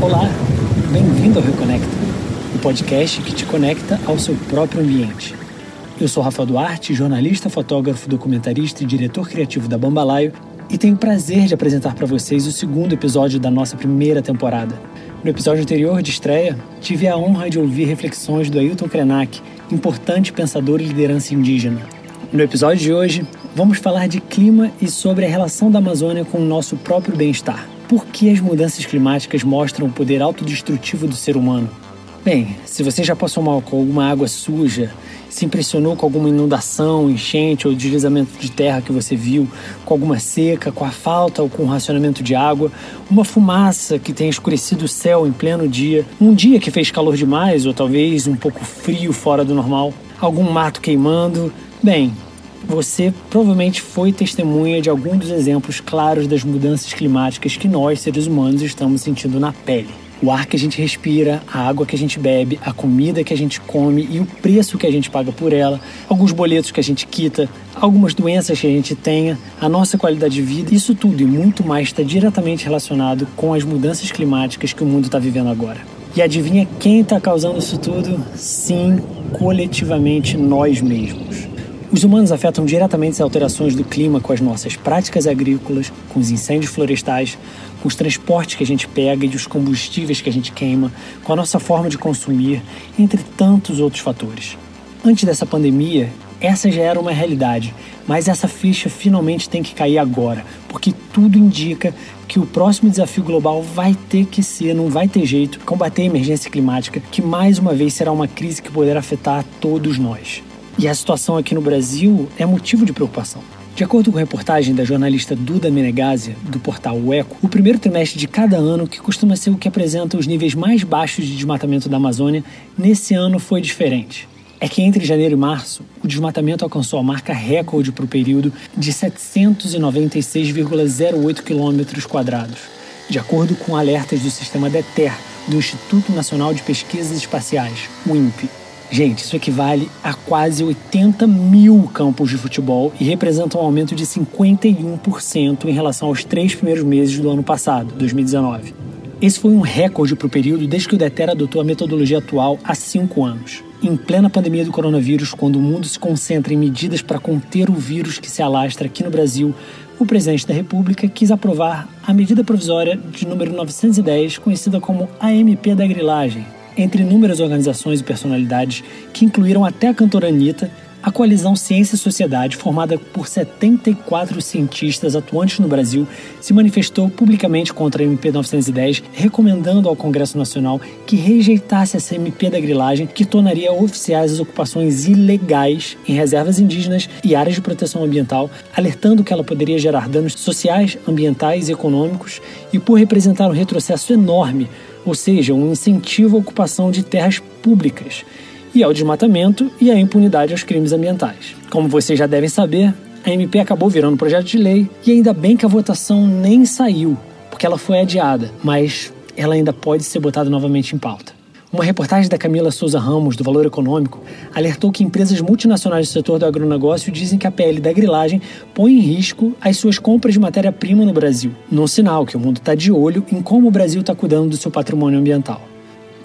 Olá, bem-vindo ao Reconecta, o podcast que te conecta ao seu próprio ambiente. Eu sou Rafael Duarte, jornalista, fotógrafo, documentarista e diretor criativo da Bambalaio e tenho o prazer de apresentar para vocês o segundo episódio da nossa primeira temporada. No episódio anterior de estreia, tive a honra de ouvir reflexões do Ailton Krenak, importante pensador e liderança indígena. No episódio de hoje, vamos falar de clima e sobre a relação da Amazônia com o nosso próprio bem-estar. Por que as mudanças climáticas mostram o poder autodestrutivo do ser humano? Bem, se você já passou mal com alguma água suja, se impressionou com alguma inundação, enchente ou deslizamento de terra que você viu, com alguma seca, com a falta ou com o racionamento de água, uma fumaça que tenha escurecido o céu em pleno dia, um dia que fez calor demais ou talvez um pouco frio fora do normal, algum mato queimando, bem, você provavelmente foi testemunha de algum dos exemplos claros das mudanças climáticas que nós, seres humanos, estamos sentindo na pele. O ar que a gente respira, a água que a gente bebe, a comida que a gente come e o preço que a gente paga por ela, alguns boletos que a gente quita, algumas doenças que a gente tenha, a nossa qualidade de vida, isso tudo e muito mais está diretamente relacionado com as mudanças climáticas que o mundo está vivendo agora. E adivinha quem está causando isso tudo? Sim, coletivamente nós mesmos. Os humanos afetam diretamente as alterações do clima com as nossas práticas agrícolas, com os incêndios florestais, com os transportes que a gente pega e os combustíveis que a gente queima, com a nossa forma de consumir, entre tantos outros fatores. Antes dessa pandemia, essa já era uma realidade, mas essa ficha finalmente tem que cair agora, porque tudo indica que o próximo desafio global vai ter que ser, não vai ter jeito, combater a emergência climática, que mais uma vez será uma crise que poderá afetar todos nós. E a situação aqui no Brasil é motivo de preocupação. De acordo com a reportagem da jornalista Duda Menegasia, do portal O Eco, o primeiro trimestre de cada ano, que costuma ser o que apresenta os níveis mais baixos de desmatamento da Amazônia, nesse ano foi diferente. É que entre janeiro e março, o desmatamento alcançou a marca recorde para o período de 796,08 km, de acordo com alertas do sistema DETER, do Instituto Nacional de Pesquisas Espaciais, o INPE. Gente, isso equivale a quase 80 mil campos de futebol e representa um aumento de 51% em relação aos três primeiros meses do ano passado, 2019. Esse foi um recorde para o período desde que o DETER adotou a metodologia atual há cinco anos. Em plena pandemia do coronavírus, quando o mundo se concentra em medidas para conter o vírus que se alastra aqui no Brasil, o presidente da República quis aprovar a medida provisória de número 910, conhecida como AMP da grilagem, entre inúmeras organizações e personalidades que incluíram até a cantora Anitta, a coalizão Ciência e Sociedade, formada por 74 cientistas atuantes no Brasil, se manifestou publicamente contra a MP 910, recomendando ao Congresso Nacional que rejeitasse essa MP da grilagem, que tornaria oficiais as ocupações ilegais em reservas indígenas e áreas de proteção ambiental, alertando que ela poderia gerar danos sociais, ambientais e econômicos, e por representar um retrocesso enorme ou seja, um incentivo à ocupação de terras públicas e ao desmatamento e à impunidade aos crimes ambientais. Como vocês já devem saber, a MP acabou virando projeto de lei e ainda bem que a votação nem saiu, porque ela foi adiada, mas ela ainda pode ser botada novamente em pauta. Uma reportagem da Camila Souza Ramos, do Valor Econômico, alertou que empresas multinacionais do setor do agronegócio dizem que a PL da grilagem põe em risco as suas compras de matéria-prima no Brasil, num sinal que o mundo está de olho em como o Brasil está cuidando do seu patrimônio ambiental.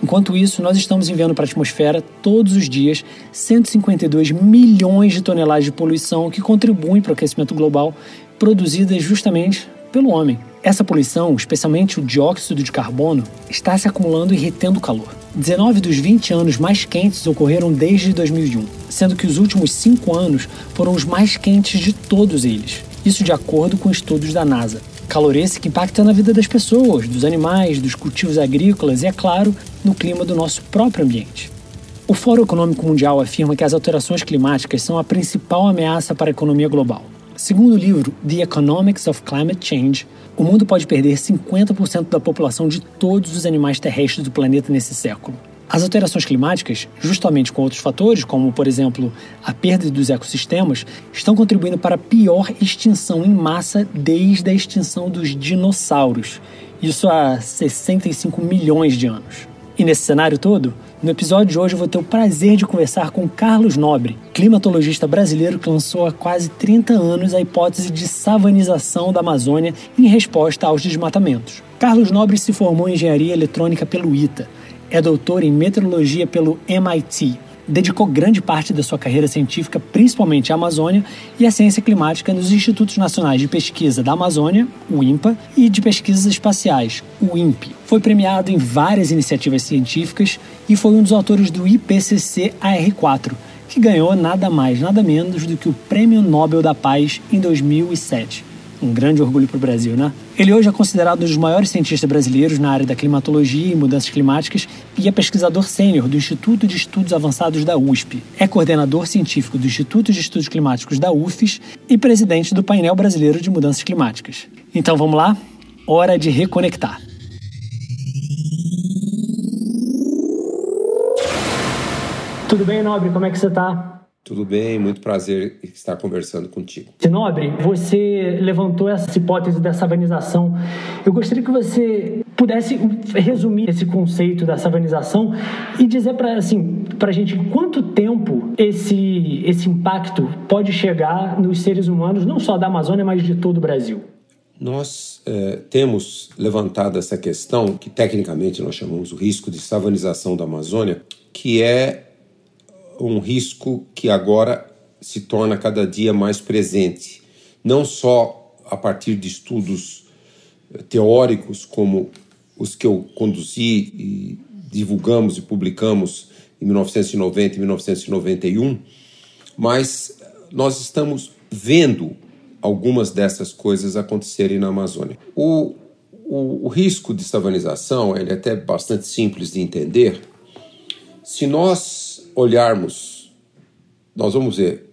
Enquanto isso, nós estamos enviando para a atmosfera todos os dias 152 milhões de toneladas de poluição que contribuem para o aquecimento global, produzidas justamente pelo homem. Essa poluição, especialmente o dióxido de carbono, está se acumulando e retendo calor. 19 dos 20 anos mais quentes ocorreram desde 2001, sendo que os últimos 5 anos foram os mais quentes de todos eles. Isso de acordo com estudos da NASA. Calor esse que impacta na vida das pessoas, dos animais, dos cultivos agrícolas e, é claro, no clima do nosso próprio ambiente. O Fórum Econômico Mundial afirma que as alterações climáticas são a principal ameaça para a economia global. Segundo o livro The Economics of Climate Change, o mundo pode perder 50% da população de todos os animais terrestres do planeta nesse século. As alterações climáticas, justamente com outros fatores, como por exemplo a perda dos ecossistemas, estão contribuindo para a pior extinção em massa desde a extinção dos dinossauros, isso há 65 milhões de anos. E nesse cenário todo, No episódio de hoje eu vou ter o prazer de conversar com Carlos Nobre, climatologista brasileiro que lançou há quase 30 anos a hipótese de savanização da Amazônia em resposta aos desmatamentos. Carlos Nobre se formou em engenharia eletrônica pelo ITA, é doutor em meteorologia pelo MIT dedicou grande parte da sua carreira científica principalmente à Amazônia e à ciência climática nos Institutos Nacionais de Pesquisa da Amazônia, o INPA, e de Pesquisas Espaciais, o INPE. Foi premiado em várias iniciativas científicas e foi um dos autores do IPCC AR4, que ganhou nada mais, nada menos do que o Prêmio Nobel da Paz em 2007. Um grande orgulho para o Brasil, né? Ele hoje é considerado um dos maiores cientistas brasileiros na área da climatologia e mudanças climáticas e é pesquisador sênior do Instituto de Estudos Avançados da USP. É coordenador científico do Instituto de Estudos Climáticos da UFES e presidente do Painel Brasileiro de Mudanças Climáticas. Então vamos lá? Hora de reconectar. Tudo bem, Nobre? Como é que você está? Tudo bem, muito prazer estar conversando contigo. Nobre, você levantou essa hipótese da savanização. Eu gostaria que você pudesse resumir esse conceito da savanização e dizer para assim, a gente quanto tempo esse, esse impacto pode chegar nos seres humanos, não só da Amazônia, mas de todo o Brasil. Nós é, temos levantado essa questão, que tecnicamente nós chamamos o risco de savanização da Amazônia, que é um risco que agora se torna cada dia mais presente, não só a partir de estudos eh, teóricos como os que eu conduzi e divulgamos e publicamos em 1990 e 1991, mas nós estamos vendo algumas dessas coisas acontecerem na Amazônia. O, o, o risco de savanização ele é até bastante simples de entender. Se nós olharmos, nós vamos ver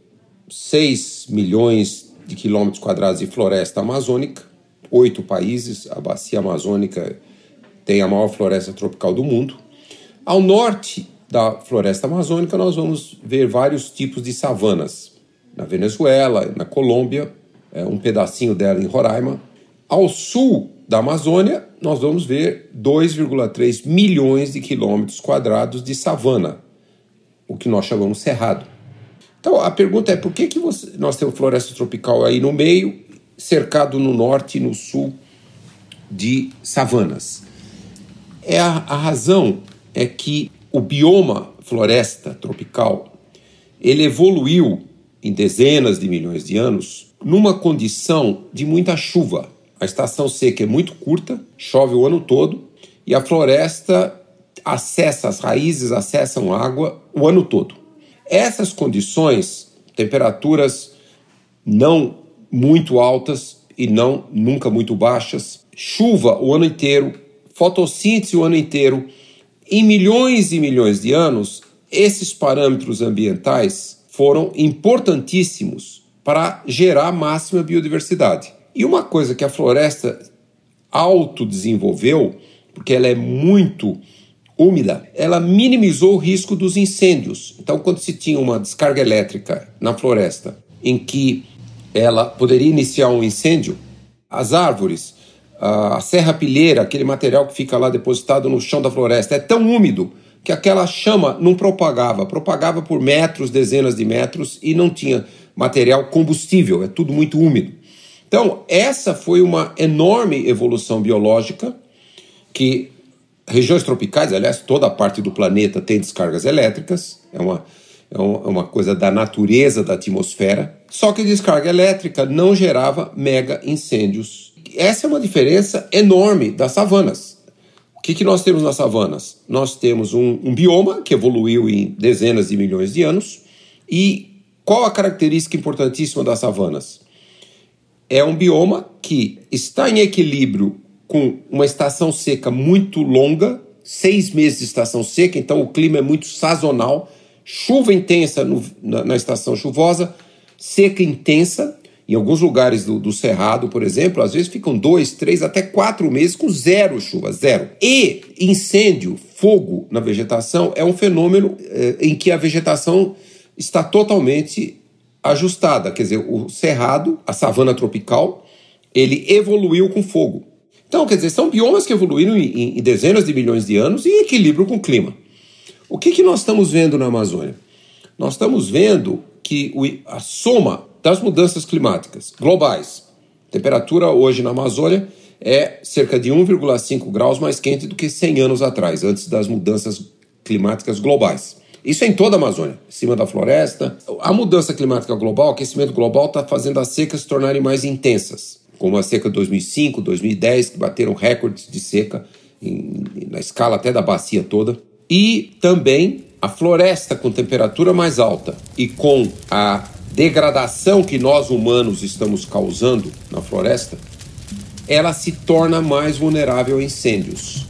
6 milhões de quilômetros quadrados de floresta amazônica, oito países, a bacia amazônica tem a maior floresta tropical do mundo. Ao norte da floresta amazônica, nós vamos ver vários tipos de savanas. Na Venezuela, na Colômbia, é, um pedacinho dela em Roraima. Ao sul da Amazônia, nós vamos ver 2,3 milhões de quilômetros quadrados de savana, o que nós chamamos cerrado. Então a pergunta é por que, que você, nós temos floresta tropical aí no meio, cercado no norte e no sul de savanas? É a, a razão é que o bioma floresta tropical ele evoluiu em dezenas de milhões de anos numa condição de muita chuva. A estação seca é muito curta, chove o ano todo e a floresta acessa, as raízes acessam água o ano todo. Essas condições, temperaturas não muito altas e não nunca muito baixas, chuva o ano inteiro, fotossíntese o ano inteiro, em milhões e milhões de anos, esses parâmetros ambientais foram importantíssimos para gerar máxima biodiversidade. E uma coisa que a floresta autodesenvolveu, porque ela é muito úmida, ela minimizou o risco dos incêndios. Então, quando se tinha uma descarga elétrica na floresta em que ela poderia iniciar um incêndio, as árvores, a serra-pilheira, aquele material que fica lá depositado no chão da floresta, é tão úmido que aquela chama não propagava, propagava por metros, dezenas de metros e não tinha material combustível, é tudo muito úmido. Então, essa foi uma enorme evolução biológica que regiões tropicais, aliás, toda a parte do planeta tem descargas elétricas, é uma, é uma coisa da natureza da atmosfera, só que descarga elétrica não gerava mega incêndios. Essa é uma diferença enorme das savanas. O que, que nós temos nas savanas? Nós temos um, um bioma que evoluiu em dezenas de milhões de anos, e qual a característica importantíssima das savanas? É um bioma que está em equilíbrio com uma estação seca muito longa, seis meses de estação seca, então o clima é muito sazonal, chuva intensa no, na, na, estação chuvosa, seca intensa. Em alguns lugares do, do, Cerrado, por exemplo, às vezes ficam dois, três, até quatro meses com zero chuva, zero. E incêndio, fogo na vegetação é um fenômeno eh, em que a vegetação está totalmente ajustada. Quer dizer, o Cerrado, a savana tropical, ele evoluiu com fogo. Então, quer dizer, são biomas que evoluíram em, em dezenas de milhões de anos em equilíbrio com o clima. O que, que nós estamos vendo na Amazônia? Nós estamos vendo que a soma das mudanças climáticas globais, temperatura hoje na Amazônia é cerca de 1,5 graus mais quente do que 100 anos atrás, antes das mudanças climáticas globais. Isso é em toda a Amazônia, em cima da floresta. A mudança climática global, o aquecimento global, está fazendo as secas se tornarem mais intensas, como a seca de 2005, 2010, que bateram recordes de seca em, na escala até da bacia toda. E também a floresta com temperatura mais alta e com a degradação que nós humanos estamos causando na floresta, ela se torna mais vulnerável a incêndios.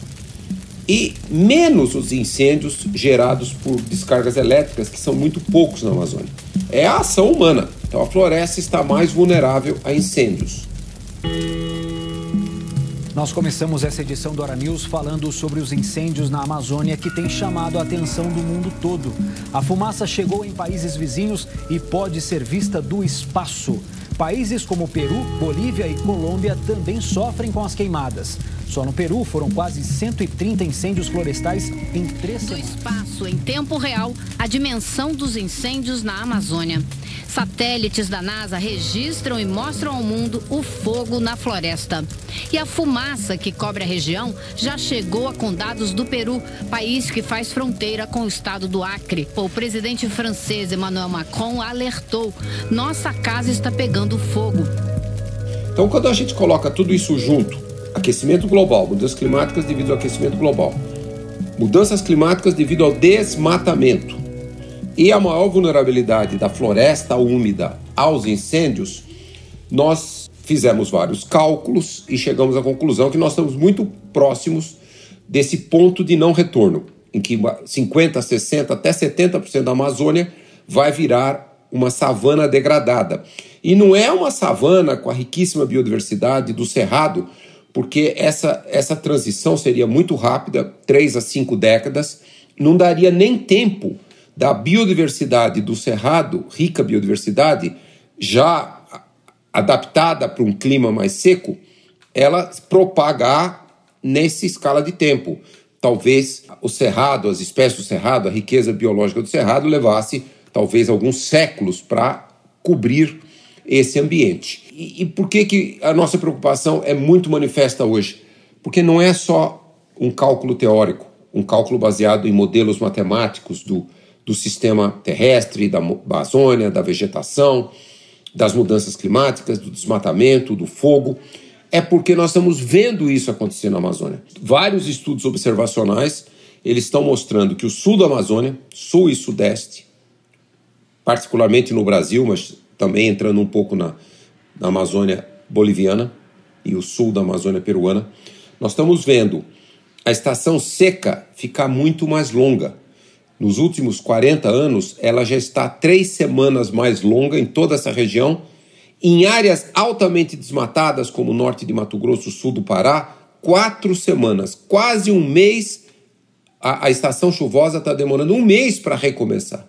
E menos os incêndios gerados por descargas elétricas, que são muito poucos na Amazônia. É a ação humana. Então a floresta está mais vulnerável a incêndios. Nós começamos essa edição do Hora News falando sobre os incêndios na Amazônia que tem chamado a atenção do mundo todo. A fumaça chegou em países vizinhos e pode ser vista do espaço. Países como Peru, Bolívia e Colômbia também sofrem com as queimadas. Só no Peru foram quase 130 incêndios florestais em três semanas. Do espaço, em tempo real, a dimensão dos incêndios na Amazônia. Satélites da NASA registram e mostram ao mundo o fogo na floresta. E a fumaça que cobre a região já chegou a condados do Peru, país que faz fronteira com o estado do Acre. O presidente francês Emmanuel Macron alertou: nossa casa está pegando fogo. Então, quando a gente coloca tudo isso junto, aquecimento global, mudanças climáticas devido ao aquecimento global, mudanças climáticas devido ao desmatamento, e a maior vulnerabilidade da floresta úmida aos incêndios, nós fizemos vários cálculos e chegamos à conclusão que nós estamos muito próximos desse ponto de não retorno, em que 50, 60, até 70% da Amazônia vai virar uma savana degradada. E não é uma savana com a riquíssima biodiversidade do cerrado, porque essa, essa transição seria muito rápida, três a cinco décadas, não daria nem tempo da biodiversidade do cerrado, rica biodiversidade, já adaptada para um clima mais seco, ela propagar nessa escala de tempo. Talvez o cerrado, as espécies do cerrado, a riqueza biológica do cerrado levasse talvez alguns séculos para cobrir esse ambiente. E, e por que, que a nossa preocupação é muito manifesta hoje? Porque não é só um cálculo teórico, um cálculo baseado em modelos matemáticos do, do sistema terrestre, da Amazônia, da vegetação, das mudanças climáticas, do desmatamento, do fogo. É porque nós estamos vendo isso acontecer na Amazônia. Vários estudos observacionais eles estão mostrando que o sul da Amazônia, sul e sudeste, particularmente no Brasil, mas também entrando um pouco na, na Amazônia boliviana e o sul da Amazônia peruana, nós estamos vendo a estação seca ficar muito mais longa nos últimos 40 anos, ela já está três semanas mais longa em toda essa região. Em áreas altamente desmatadas, como o norte de Mato Grosso, sul do Pará, quatro semanas, quase um mês. A, a estação chuvosa está demorando um mês para recomeçar.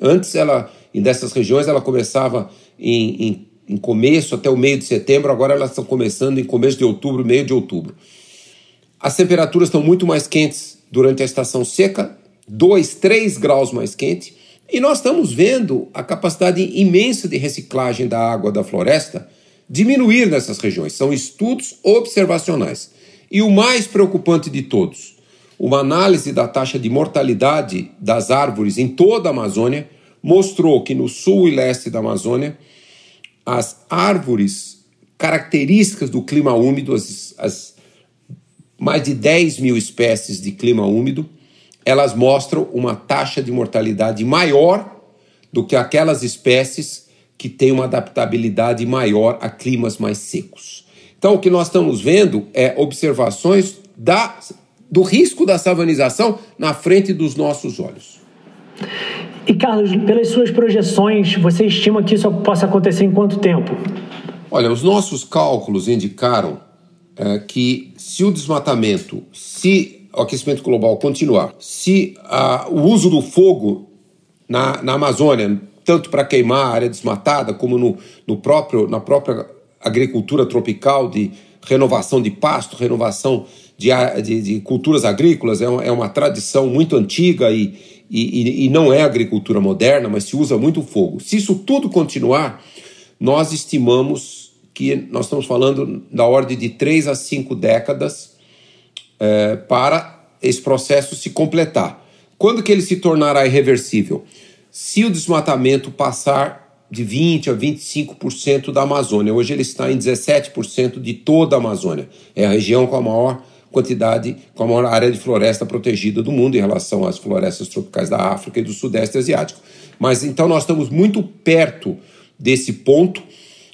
Antes, ela, em dessas regiões, ela começava em, em, em começo até o meio de setembro, agora elas estão começando em começo de outubro, meio de outubro. As temperaturas estão muito mais quentes durante a estação seca 2, 3 graus mais quente, e nós estamos vendo a capacidade imensa de reciclagem da água da floresta diminuir nessas regiões. São estudos observacionais. E o mais preocupante de todos, uma análise da taxa de mortalidade das árvores em toda a Amazônia mostrou que no sul e leste da Amazônia, as árvores características do clima úmido, as, as mais de 10 mil espécies de clima úmido, elas mostram uma taxa de mortalidade maior do que aquelas espécies que têm uma adaptabilidade maior a climas mais secos. Então, o que nós estamos vendo é observações da, do risco da savanização na frente dos nossos olhos. E, Carlos, pelas suas projeções, você estima que isso possa acontecer em quanto tempo? Olha, os nossos cálculos indicaram é, que se o desmatamento, se o aquecimento global continuar, se uh, o uso do fogo na, na Amazônia, tanto para queimar a área desmatada, como no, no próprio, na própria agricultura tropical de renovação de pasto, renovação de, de, de culturas agrícolas, é uma, é uma, tradição muito antiga e, e, e não é agricultura moderna, mas se usa muito fogo. Se isso tudo continuar, nós estimamos que nós estamos falando da ordem de três a cinco décadas é, para esse processo se completar. Quando que ele se tornará irreversível? Se o desmatamento passar de 20% a 25% da Amazônia. Hoje ele está em 17% de toda a Amazônia. É a região com a maior quantidade, com a maior área de floresta protegida do mundo em relação às florestas tropicais da África e do Sudeste Asiático. Mas então nós estamos muito perto desse ponto,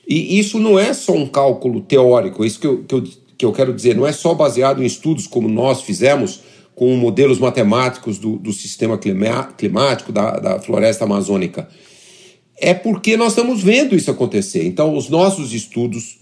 e isso não é só um cálculo teórico, isso que eu, que eu, que eu quero dizer, não é só baseado em estudos como nós fizemos com modelos matemáticos do, do sistema climático da, da floresta amazônica. É porque nós estamos vendo isso acontecer. Então, os nossos estudos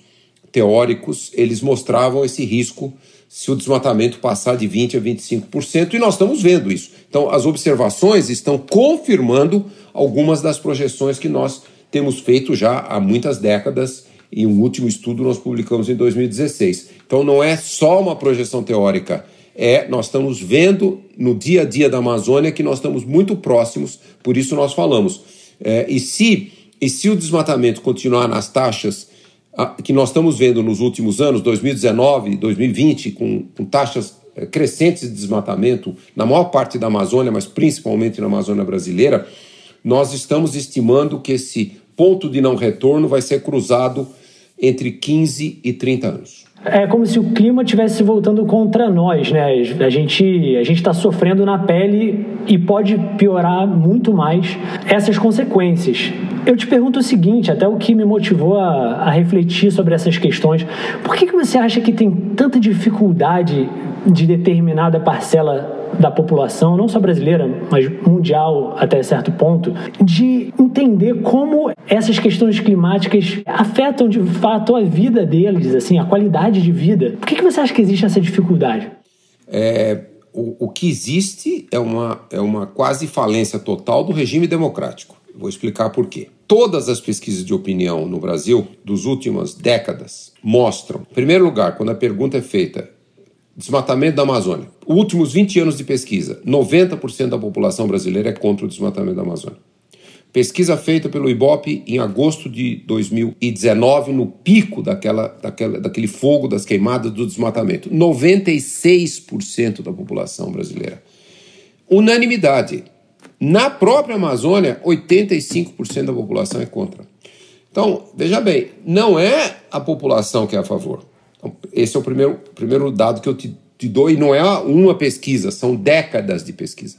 teóricos, eles mostravam esse risco se o desmatamento passar de 20% a 25%, e nós estamos vendo isso. Então, as observações estão confirmando algumas das projeções que nós temos feito já há muitas décadas. Em um último estudo nós publicamos em 2016. Então, não é só uma projeção teórica, é nós estamos vendo no dia a dia da Amazônia que nós estamos muito próximos, por isso nós falamos. É, e, se, e se o desmatamento continuar nas taxas que nós estamos vendo nos últimos anos, 2019, 2020, com, com taxas eh, crescentes de desmatamento na maior parte da Amazônia, mas principalmente na Amazônia brasileira, nós estamos estimando que esse ponto de não retorno vai ser cruzado entre 15 e 30 anos. É como se o clima estivesse voltando contra nós, né? A gente a gente está sofrendo na pele e pode piorar muito mais essas consequências. Eu te pergunto o seguinte, até o que me motivou a, a refletir sobre essas questões. Por que, que você acha que tem tanta dificuldade de determinada parcela da população, não só brasileira, mas mundial até certo ponto, de entender como essas questões climáticas afetam de fato a vida deles, assim, a qualidade de vida. Por que, que você acha que existe essa dificuldade? É, o, o que existe é uma, é uma quase falência total do regime democrático. Vou explicar por quê. Todas as pesquisas de opinião no Brasil dos últimas décadas mostram, em primeiro lugar, quando a pergunta é feita, Desmatamento da Amazônia. Últimos 20 anos de pesquisa, 90% da população brasileira é contra o desmatamento da Amazônia. Pesquisa feita pelo IBOP em agosto de 2019, no pico daquela, daquela, daquele fogo das queimadas do desmatamento. 96% da população brasileira. Unanimidade. Na própria Amazônia, 85% da população é contra. Então, veja bem, não é a população que é a favor. Então, esse é o primeiro, primeiro dado que eu te, te dou, e não é uma pesquisa, são décadas de pesquisa.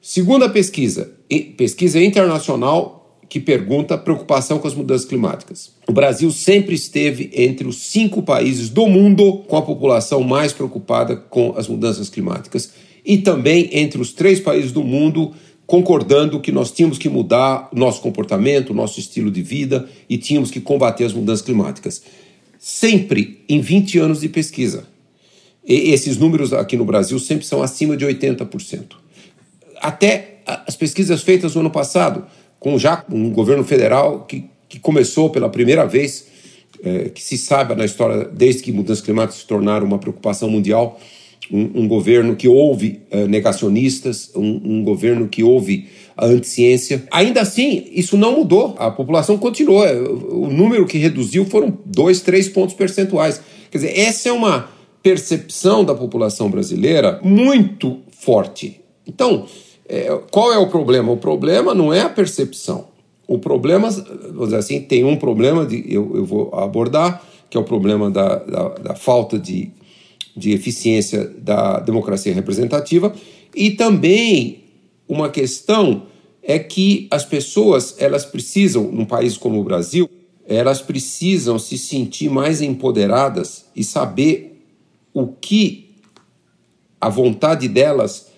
Segunda pesquisa, pesquisa internacional que pergunta preocupação com as mudanças climáticas. O Brasil sempre esteve entre os cinco países do mundo com a população mais preocupada com as mudanças climáticas e também entre os três países do mundo concordando que nós tínhamos que mudar nosso comportamento, nosso estilo de vida e tínhamos que combater as mudanças climáticas sempre em 20 anos de pesquisa. E esses números aqui no Brasil sempre são acima de 80%. Até as pesquisas feitas no ano passado, com já um governo federal que, que começou pela primeira vez, é, que se saiba na história, desde que mudanças climáticas se tornaram uma preocupação mundial, um, um governo que ouve uh, negacionistas, um, um, governo que ouve a anticiência. Ainda assim, isso não mudou. A população continuou. O número que reduziu foram dois, três pontos percentuais. Quer dizer, essa é uma percepção da população brasileira muito forte. Então, é, qual é o problema? O problema não é a percepção. O problema, vamos dizer assim, tem um problema de, eu, eu vou abordar, que é o problema da, da, da falta de de eficiência da democracia representativa e também uma questão é que as pessoas elas precisam num país como o Brasil elas precisam se sentir mais empoderadas e saber o que a vontade delas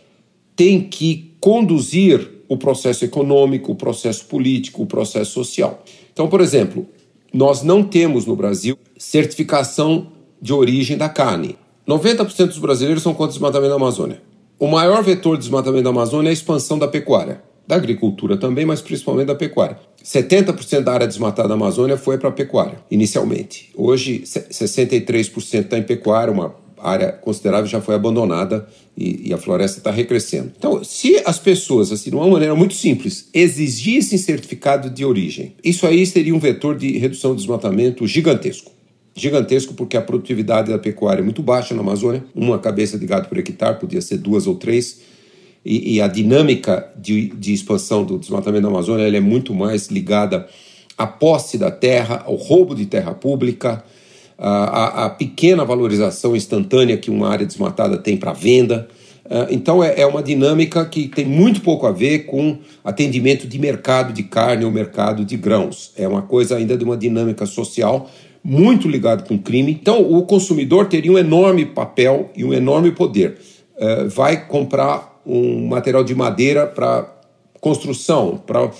tem que conduzir o processo econômico, o processo político, o processo social. Então, por exemplo, nós não temos no Brasil certificação de origem da carne. 90% dos brasileiros são contra o desmatamento da Amazônia. O maior vetor de desmatamento da Amazônia é a expansão da pecuária. da agricultura também, mas principalmente da pecuária. 70% da área desmatada da Amazônia foi para a pecuária, inicialmente. Hoje, 63% está em pecuária, uma área considerável já foi abandonada e, e a floresta está recrescendo. Então, se as pessoas, assim, de uma maneira muito simples, exigissem certificado de origem, isso aí seria um vetor de redução do desmatamento gigantesco. Gigantesco porque a produtividade da pecuária é muito baixa na Amazônia, uma cabeça de gado por hectare podia ser duas ou três, e, e a dinâmica de, de, expansão do desmatamento da Amazônia é muito mais ligada à posse da terra, ao roubo de terra pública, a, a pequena valorização instantânea que uma área desmatada tem para venda. Uh, então é, é, uma dinâmica que tem muito pouco a ver com atendimento de mercado de carne ou mercado de grãos. É uma coisa ainda de uma dinâmica social muito ligada com crime. Então o consumidor teria um enorme papel e um enorme poder. Uh, vai comprar um material de madeira para construção, para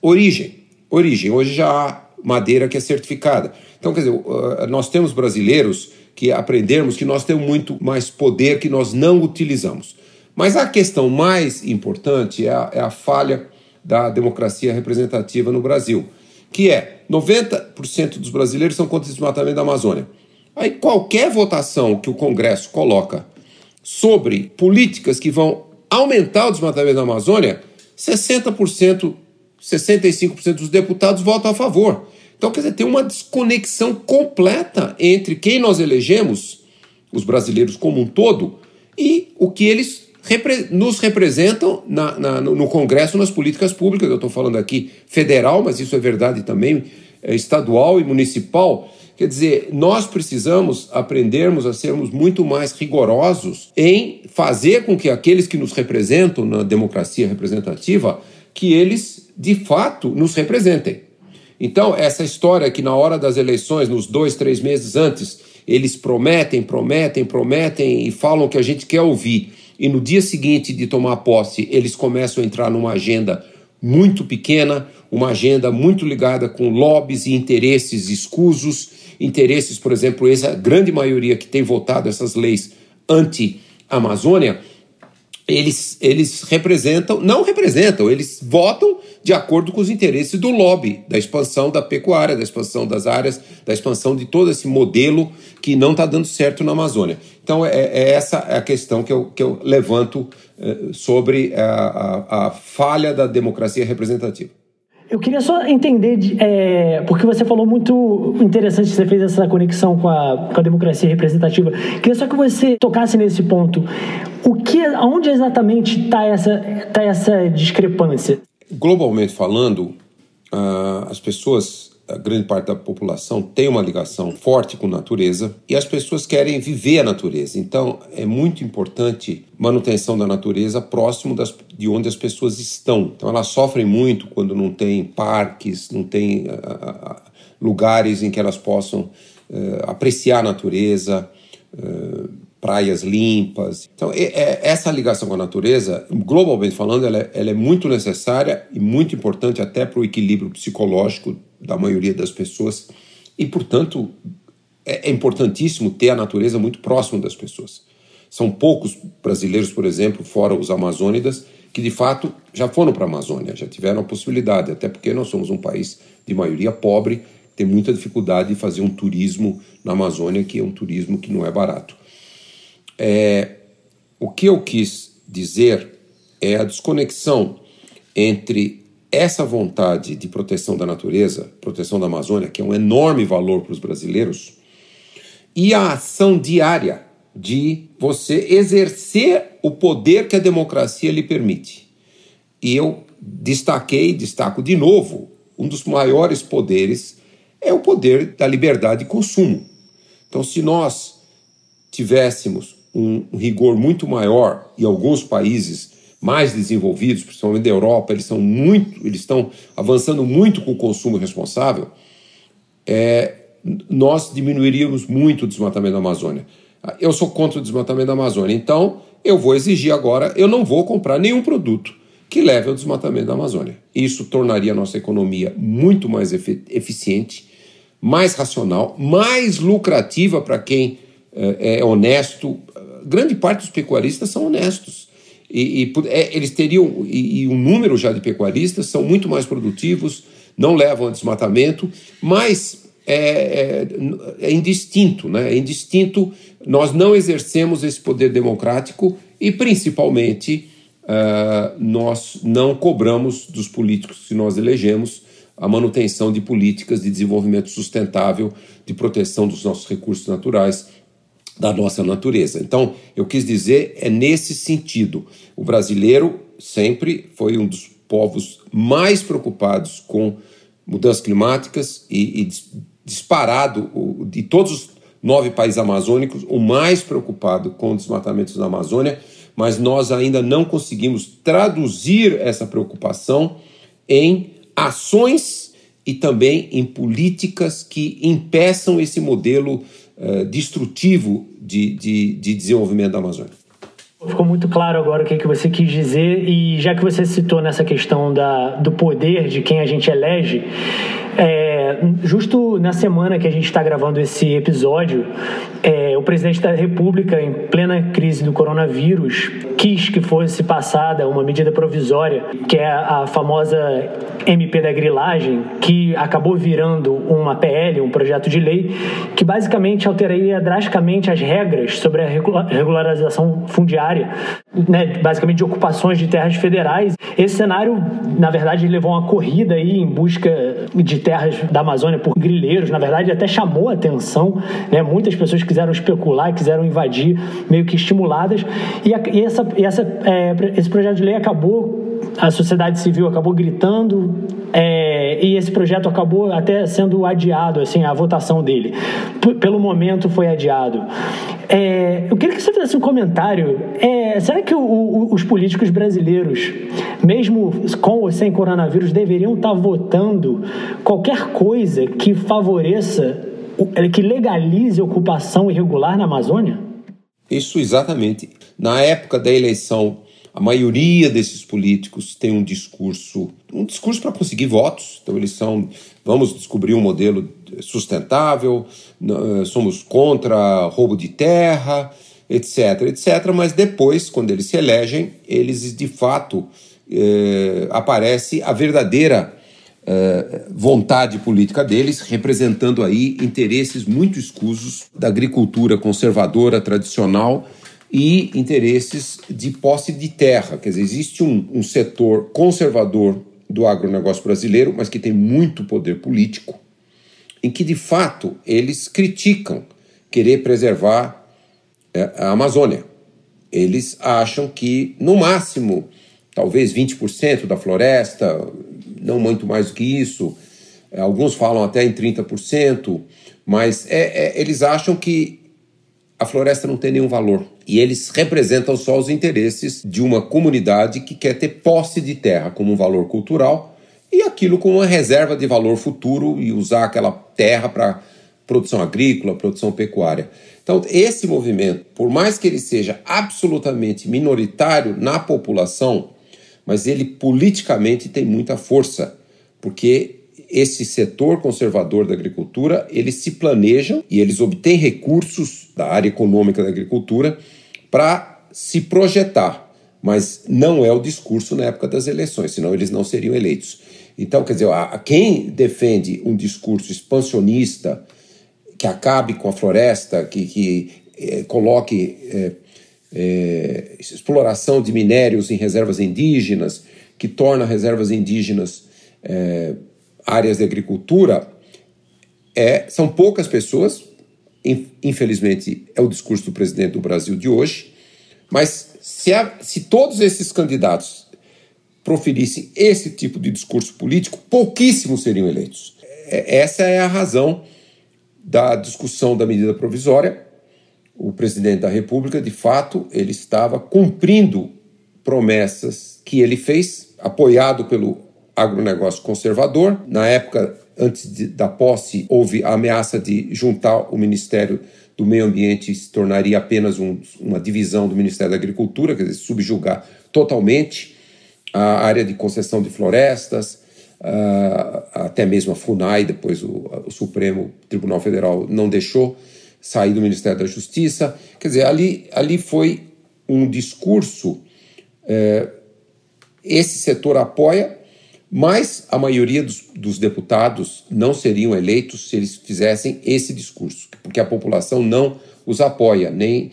origem. Origem. Hoje já há madeira que é certificada. Então, quer dizer, nós temos brasileiros que aprendermos que nós temos muito mais poder que nós não utilizamos. Mas a questão mais importante é a, é a falha da democracia representativa no Brasil, que é 90% dos brasileiros são contra o desmatamento da Amazônia. Aí qualquer votação que o Congresso coloca sobre políticas que vão aumentar o desmatamento da Amazônia, 60%, 65% dos deputados votam a favor. Então, quer dizer, tem uma desconexão completa entre quem nós elegemos, os brasileiros como um todo, e o que eles repre nos representam na, na, no Congresso, nas políticas públicas. Eu estou falando aqui federal, mas isso é verdade também, é, estadual e municipal. Quer dizer, nós precisamos aprendermos a sermos muito mais rigorosos em fazer com que aqueles que nos representam na democracia representativa, que eles de fato nos representem. Então, essa história que na hora das eleições, nos dois, três meses antes, eles prometem, prometem, prometem e falam que a gente quer ouvir, e no dia seguinte de tomar posse, eles começam a entrar numa agenda muito pequena, uma agenda muito ligada com lobbies e interesses escusos, interesses, por exemplo, essa grande maioria que tem votado essas leis anti-Amazônia, eles, eles representam, não representam, eles votam de acordo com os interesses do lobby, da expansão da pecuária, da expansão das áreas, da expansão de todo esse modelo que não está dando certo na Amazônia. Então, é, é, essa a questão que eu, que eu levanto é, sobre a, a, a falha da democracia representativa. Eu queria só entender, é, porque você falou muito interessante, você fez essa conexão com a, com a democracia representativa. Queria só que você tocasse nesse ponto. O que, onde exatamente está essa, tá essa discrepância? Globalmente falando, uh, as pessoas, a grande parte da população tem uma ligação forte com a natureza e as pessoas querem viver a natureza. Então, é muito importante manutenção da natureza próximo das, de onde as pessoas estão. Então, elas sofrem muito quando não tem parques, não tem uh, uh, lugares em que elas possam apreciar a natureza praias limpas. Então, é, essa ligação com a natureza, globalmente falando, ela é, ela é muito necessária e muito importante até para o equilíbrio psicológico da maioria das pessoas. E, portanto, é, é importantíssimo ter a natureza muito próximo das pessoas. São poucos brasileiros, por exemplo, fora os amazônidas, que de fato já foram para a Amazônia, já tiveram a possibilidade, até porque nós somos um país de maioria pobre, tem muita dificuldade de fazer um turismo na Amazônia, que é um turismo que não é barato. É, o que eu quis dizer é a desconexão entre essa vontade de proteção da natureza, proteção da Amazônia, que é um enorme valor para os brasileiros, e a ação diária de você exercer o poder que a democracia lhe permite. E eu destaquei, destaco de novo, um dos maiores poderes é o poder da liberdade de consumo. Então, se nós tivéssemos um rigor muito maior e alguns países mais desenvolvidos, principalmente da Europa, eles são muito, eles estão avançando muito com o consumo responsável. É, nós diminuiríamos muito o desmatamento da Amazônia. Eu sou contra o desmatamento da Amazônia, então eu vou exigir agora, eu não vou comprar nenhum produto que leve ao desmatamento da Amazônia. Isso tornaria a nossa economia muito mais eficiente, mais racional, mais lucrativa para quem é, é honesto. Grande parte dos pecuaristas são honestos. e, e é, eles teriam, e, e um número já de pecuaristas são muito mais produtivos, não levam a desmatamento, mas é, é, é, indistinto, né? É indistinto, nós não exercemos esse poder democrático e, principalmente, uh, nós não cobramos dos políticos que nós elegemos a manutenção de políticas de desenvolvimento sustentável, de proteção dos nossos recursos naturais, da nossa natureza. Então, eu quis dizer, é nesse sentido. O brasileiro sempre foi um dos povos mais preocupados com mudanças climáticas e, e disparado, de todos os nove países amazônicos, o mais preocupado com desmatamentos na Amazônia, mas nós ainda não conseguimos traduzir essa preocupação em ações e também em políticas que impeçam esse modelo uh, destrutivo de, de, de desenvolvimento da Amazônia. Ficou muito claro agora o que, que você quis dizer, e já que você citou nessa questão da, do poder de quem a gente elege, é, justo na semana que a gente está gravando esse episódio, é, o presidente da República, em plena crise do coronavírus, quis que fosse passada uma medida provisória, que é a famosa MP da grilagem, que acabou virando uma PL, um projeto de lei, que basicamente alteraria drasticamente as regras sobre a regularização fundiária, né, basicamente de ocupações de terras federais. Esse cenário, na verdade, levou uma corrida aí em busca de terras da Amazônia por grileiros, na verdade, até chamou a atenção, né? Muitas pessoas quiseram especular, quiseram invadir, meio que estimuladas, e, a, e essa, e essa, é, esse projeto de lei acabou a sociedade civil acabou gritando é, e esse projeto acabou até sendo adiado, assim, a votação dele. P pelo momento foi adiado. É, eu queria que você fizesse um comentário. É, será que o, o, os políticos brasileiros, mesmo com ou sem coronavírus, deveriam estar votando qualquer coisa que favoreça, que legalize a ocupação irregular na Amazônia? Isso exatamente. Na época da eleição a maioria desses políticos tem um discurso, um discurso para conseguir votos. Então eles são, vamos descobrir um modelo sustentável, eh, somos contra roubo de terra, etc, etc. Mas depois, quando eles se elegem, eles de fato eh, aparece a verdadeira eh, vontade política deles, representando aí interesses muito escusos da agricultura conservadora tradicional e interesses de posse de terra. Quer dizer, existe um, um setor conservador do agronegócio brasileiro, mas que tem muito poder político, em que de fato eles criticam querer preservar é, a Amazônia. Eles acham que, no máximo, talvez 20% da floresta, não muito mais do que isso, é, alguns falam até em 30%, mas é, é, eles acham que a floresta não tem nenhum valor. E eles representam só os interesses de uma comunidade que quer ter posse de terra como um valor cultural e aquilo como uma reserva de valor futuro e usar aquela terra para produção agrícola, produção pecuária. Então, esse movimento, por mais que ele seja absolutamente minoritário na população, mas ele politicamente tem muita força, porque esse setor conservador da agricultura, eles se planejam e eles obtêm recursos da área econômica da agricultura para se projetar, mas não é o discurso na época das eleições, senão eles não seriam eleitos. Então, quer dizer, a, quem defende um discurso expansionista que acabe com a floresta, que, que eh, coloque eh, eh, exploração de minérios em reservas indígenas, que torna reservas indígenas áreas de agricultura, é, são poucas pessoas, infelizmente é o discurso do presidente do Brasil de hoje, mas se, a, se todos esses candidatos proferissem esse tipo de discurso político, pouquíssimos seriam eleitos. É, essa é a razão da discussão da medida provisória. O presidente da República, de fato, ele estava cumprindo promessas que ele fez, apoiado pelo agronegócio conservador. Na época, antes de, da posse, houve a ameaça de juntar o Ministério do Meio Ambiente se tornaria apenas um, uma divisão do Ministério da Agricultura, quer dizer, subjugar totalmente a área de concessão de florestas, uh, até mesmo a FUNAI, depois o, o, Supremo Tribunal Federal não deixou sair do Ministério da Justiça. Quer dizer, ali, ali foi um discurso É, esse setor apoia, mas a maioria dos, dos, deputados não seriam eleitos se eles fizessem esse discurso, porque a população não os apoia, nem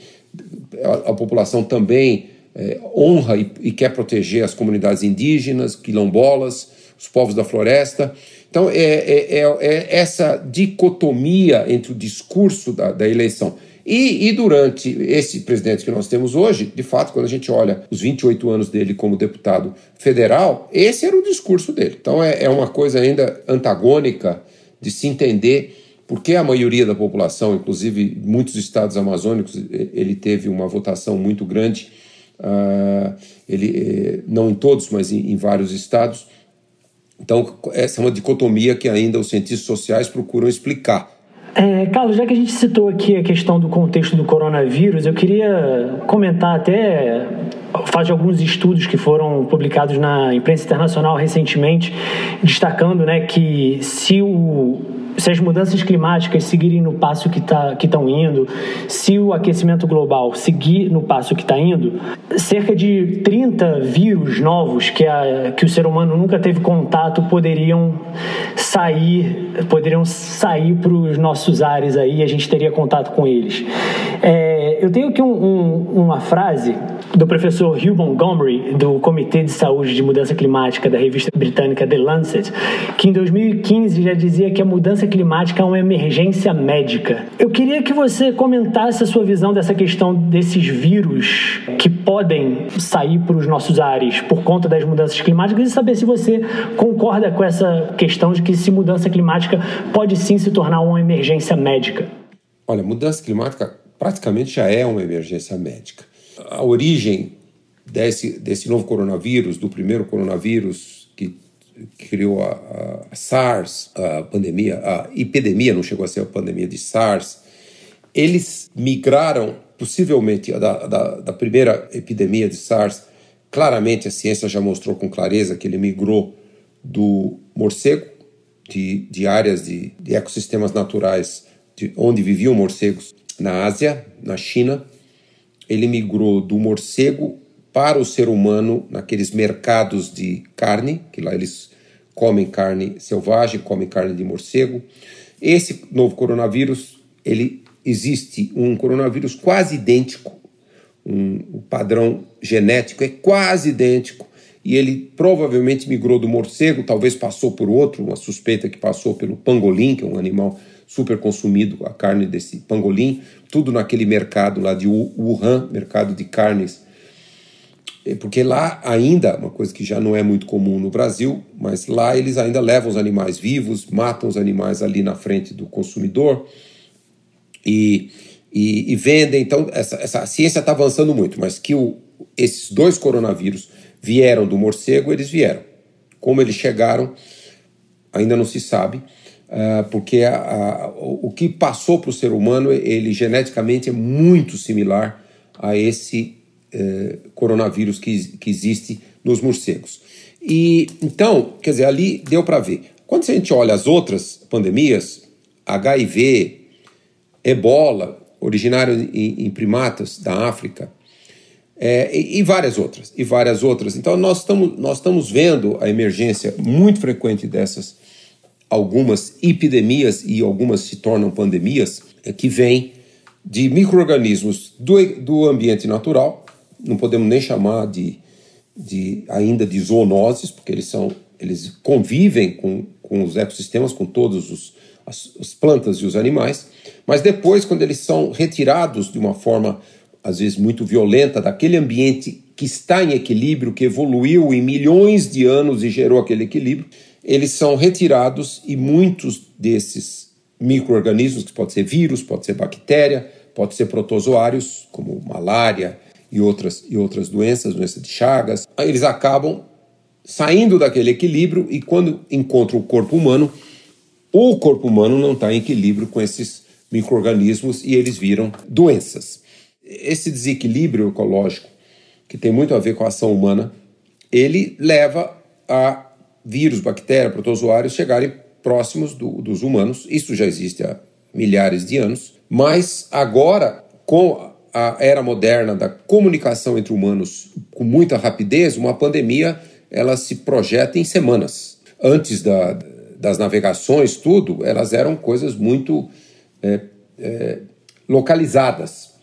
a, a população também é, honra e, e, quer proteger as comunidades indígenas, quilombolas, os povos da floresta. Então, é, é, é, é essa dicotomia entre o discurso da, da eleição e, e, durante esse presidente que nós temos hoje, de fato, quando a gente olha os 28 anos dele como deputado federal, esse era o discurso dele. Então é, é uma coisa ainda antagônica de se entender porque a maioria da população, inclusive muitos estados amazônicos, ele teve uma votação muito grande, uh, ele, eh, não em todos, mas em, em vários estados. Então, essa é uma dicotomia que ainda os cientistas sociais procuram explicar. É, Carlos, já que a gente citou aqui a questão do contexto do coronavírus, eu queria comentar até faz alguns estudos que foram publicados na imprensa internacional recentemente, destacando né, que se o se as mudanças climáticas seguirem no passo que tá, estão indo, se o aquecimento global seguir no passo que está indo, cerca de 30 vírus novos que, a, que o ser humano nunca teve contato poderiam sair, poderiam sair para os nossos ares aí e a gente teria contato com eles. É, eu tenho aqui um, um, uma frase do professor Hugh Montgomery, do Comitê de Saúde de Mudança Climática da revista britânica The Lancet, que em 2015 já dizia que a mudança climática é uma emergência médica. Eu queria que você comentasse a sua visão dessa questão desses vírus que podem sair para os nossos ares por conta das mudanças climáticas e saber se você concorda com essa questão de que se mudança climática pode sim se tornar uma emergência médica. Olha, mudança climática praticamente já é uma emergência médica. A origem desse, desse novo coronavírus, do primeiro coronavírus criou a, a, SARS, a pandemia, a epidemia, não chegou a ser a pandemia de SARS, eles migraram, possivelmente, da, da, da primeira epidemia de SARS, claramente a ciência já mostrou com clareza que ele migrou do morcego, de, de áreas de, de ecossistemas naturais de onde viviam morcegos na Ásia, na China. Ele migrou do morcego para o ser humano naqueles mercados de carne, que lá eles comem carne selvagem, comem carne de morcego. Esse novo coronavírus, ele existe um coronavírus quase idêntico, um, o padrão genético é quase idêntico e ele provavelmente migrou do morcego, talvez passou por outro, uma suspeita que passou pelo pangolim, que é um animal super consumido, a carne desse pangolim, tudo naquele mercado lá de Wuhan, mercado de carnes porque lá ainda, uma coisa que já não é muito comum no Brasil, mas lá eles ainda levam os animais vivos, matam os animais ali na frente do consumidor e, e, e vendem. Então, essa, essa ciência está avançando muito, mas que o, esses dois coronavírus vieram do morcego, eles vieram. Como eles chegaram, ainda não se sabe, uh, porque a, a, o que passou para o ser humano, ele geneticamente é muito similar a esse eh, coronavírus que, que existe nos morcegos. E então, quer dizer, ali deu para ver. Quando a gente olha as outras pandemias, HIV, ebola, originário em, em primatas da África, é, e, e, várias outras, e várias outras. Então nós estamos, nós estamos vendo a emergência muito frequente dessas algumas epidemias e algumas se tornam pandemias é, que vêm de micro-organismos do, do ambiente natural não podemos nem chamar de, de ainda de zoonoses, porque eles são eles convivem com, com os ecossistemas, com todos os as, as plantas e os animais, mas depois quando eles são retirados de uma forma às vezes muito violenta daquele ambiente que está em equilíbrio, que evoluiu em milhões de anos e gerou aquele equilíbrio, eles são retirados e muitos desses micro-organismos, que pode ser vírus, pode ser bactéria, pode ser protozoários, como malária, e outras, e outras doenças, doença de Chagas, eles acabam saindo daquele equilíbrio e quando encontram o corpo humano, o corpo humano não está em equilíbrio com esses micro-organismos e eles viram doenças. Esse desequilíbrio ecológico, que tem muito a ver com a ação humana, ele leva a vírus, bactérias, protozoários chegarem próximos do, dos humanos. Isso já existe há milhares de anos, mas agora, com a era moderna da comunicação entre humanos com muita rapidez, uma pandemia ela se projeta em semanas. Antes da, das navegações, tudo, elas eram coisas muito é, é, localizadas.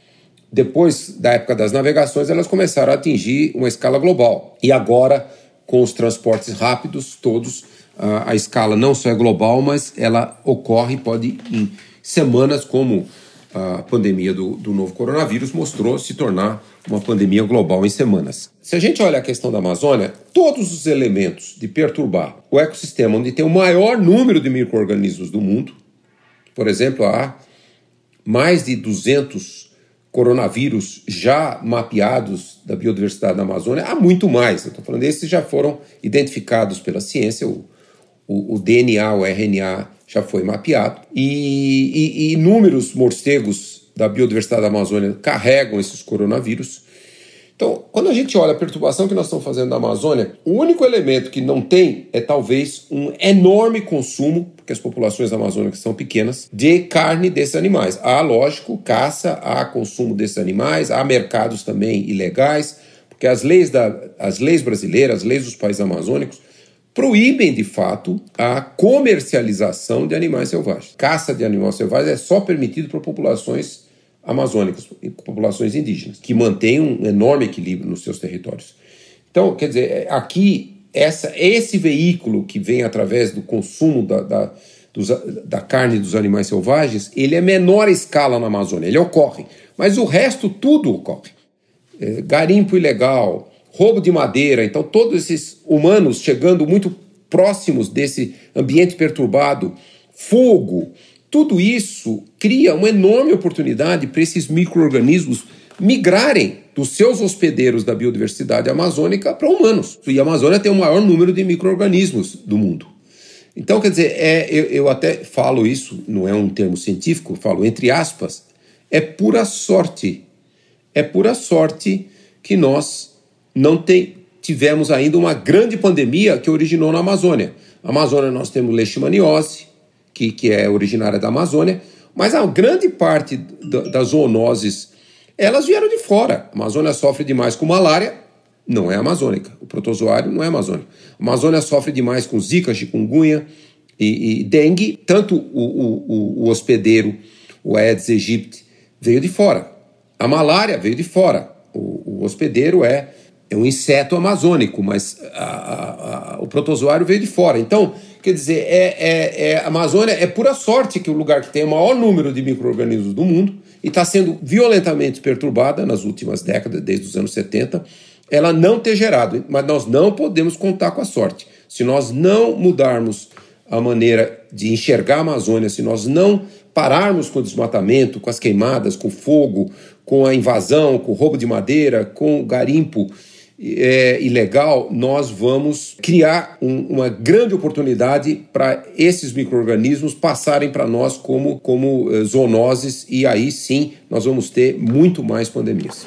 Depois da época das navegações, elas começaram a atingir uma escala global. E agora, com os transportes rápidos, todos, a, a escala não só é global, mas ela ocorre, pode, em semanas, como a pandemia do, do novo coronavírus mostrou se tornar uma pandemia global em semanas. Se a gente olha a questão da Amazônia, todos os elementos de perturbar o ecossistema onde tem o maior número de micro-organismos do mundo, por exemplo, há mais de 200 coronavírus já mapeados da biodiversidade da Amazônia, há muito mais. Eu estou falando esses já foram identificados pela ciência, o, o, o DNA, o RNA já foi mapeado, e, e, e inúmeros morcegos da biodiversidade da Amazônia carregam esses coronavírus. Então, quando a gente olha a perturbação que nós estamos fazendo na Amazônia, o único elemento que não tem é talvez um enorme consumo, porque as populações amazônicas são pequenas, de carne desses animais. Há, lógico, caça, há consumo desses animais, há mercados também ilegais, porque as leis, da, as leis brasileiras, as leis dos países amazônicos, proíbem de fato a comercialização de animais selvagens. Caça de animais selvagens é só permitido para populações amazônicas, populações indígenas, que mantêm um enorme equilíbrio nos seus territórios. Então, quer dizer, é, aqui essa, esse veículo que vem através do consumo da, da, dos, da carne dos animais selvagens, ele é menor escala na Amazônia, ele ocorre, mas o resto tudo ocorre. É, garimpo ilegal, roubo de madeira. Então, todos esses humanos chegando muito próximos desse ambiente perturbado, fogo, tudo isso cria uma enorme oportunidade para esses micro-organismos migrarem dos seus hospedeiros da biodiversidade amazônica para humanos. E a Amazônia tem o maior número de micro-organismos do mundo. Então, quer dizer, é, eu, eu até falo isso, não é um termo científico, falo entre aspas, é pura sorte. É pura sorte que nós não tem, tivemos ainda uma grande pandemia que originou na Amazônia. Na Amazônia nós temos leishmaniose, que, que é originária da Amazônia, mas a grande parte das zoonoses, elas vieram de fora. A Amazônia sofre demais com malária, não é amazônica. O protozoário não é amazônico. A Amazônia sofre demais com zika, chikungunya e, e dengue. Tanto o, o, o hospedeiro, o Aedes aegypti, veio de fora. A malária veio de fora. O, o hospedeiro é é um inseto amazônico, mas a, a, a, o protozoário veio de fora. Então, quer dizer, é, é, é, a Amazônia é pura sorte que o lugar que tem o maior número de micro-organismos do mundo e está sendo violentamente perturbada nas últimas décadas, desde os anos 70, ela não ter gerado. Mas nós não podemos contar com a sorte. Se nós não mudarmos a maneira de enxergar a Amazônia, se nós não pararmos com o desmatamento, com as queimadas, com o fogo, com a invasão, com o roubo de madeira, com o garimpo, é, ilegal, nós vamos criar um, uma grande oportunidade para esses micro-organismos passarem para nós como, como uh, zoonoses e aí sim nós vamos ter muito mais pandemias.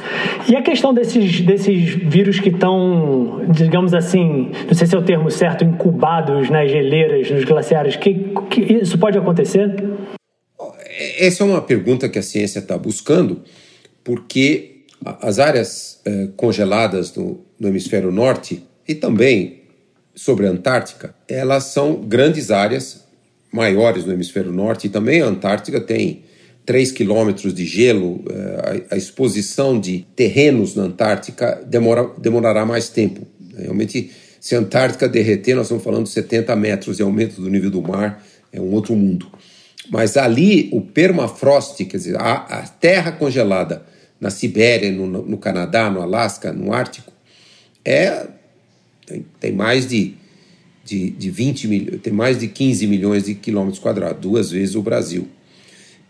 E a questão desses, desses vírus que estão, digamos assim, não sei se é o termo certo, incubados nas geleiras, nos glaciares, que, que isso pode acontecer? Essa é uma pergunta que a ciência está buscando, porque as áreas eh, congeladas no hemisfério norte e também sobre a Antártica, elas são grandes áreas maiores no hemisfério norte e também a Antártica tem 3 quilômetros de gelo, eh, a, a, exposição de terrenos na Antártica demora, demorará mais tempo. Realmente, se a Antártica derreter, nós estamos falando de 70 metros de aumento do nível do mar, é um outro mundo. Mas ali, o permafrost, quer dizer, a, a terra congelada, na Sibéria, no, no Canadá, no Alasca, no Ártico, é tem, tem mais de, de, de 20 milhões, tem mais de 15 milhões de quilômetros quadrados, duas vezes o Brasil.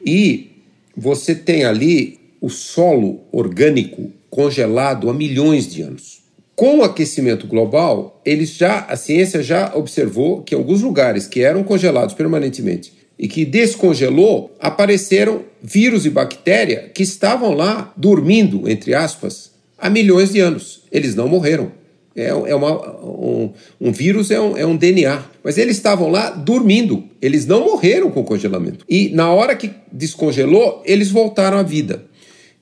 E você tem ali o solo orgânico congelado há milhões de anos. Com o aquecimento global, eles já a ciência já observou que alguns lugares que eram congelados permanentemente e que descongelou, apareceram vírus e bactéria que estavam lá dormindo, entre aspas, há milhões de anos. Eles não morreram. É, é uma, um, um, vírus é um, é um DNA. Mas eles estavam lá dormindo. Eles não morreram com o congelamento. E na hora que descongelou, eles voltaram à vida.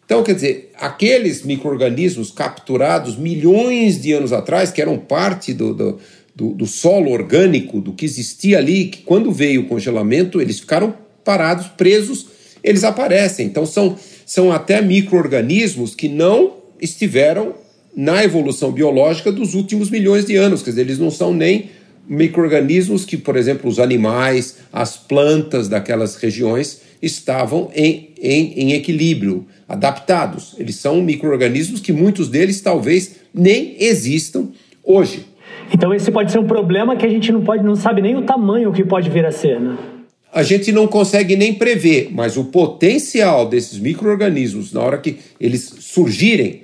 Então, quer dizer, aqueles micro-organismos capturados milhões de anos atrás, que eram parte do, do, do, do solo orgânico, do que existia ali, que quando veio o congelamento, eles ficaram parados, presos, eles aparecem. Então, são, são até micro-organismos que não estiveram na evolução biológica dos últimos milhões de anos, quer dizer, eles não são nem micro-organismos que, por exemplo, os animais, as plantas daquelas regiões estavam em, em, em equilíbrio, adaptados. Eles são micro-organismos que muitos deles talvez nem existam hoje. Então esse pode ser um problema que a gente não pode, não sabe nem o tamanho que pode vir a ser, né? A gente não consegue nem prever, mas o potencial desses micro-organismos, na hora que eles surgirem,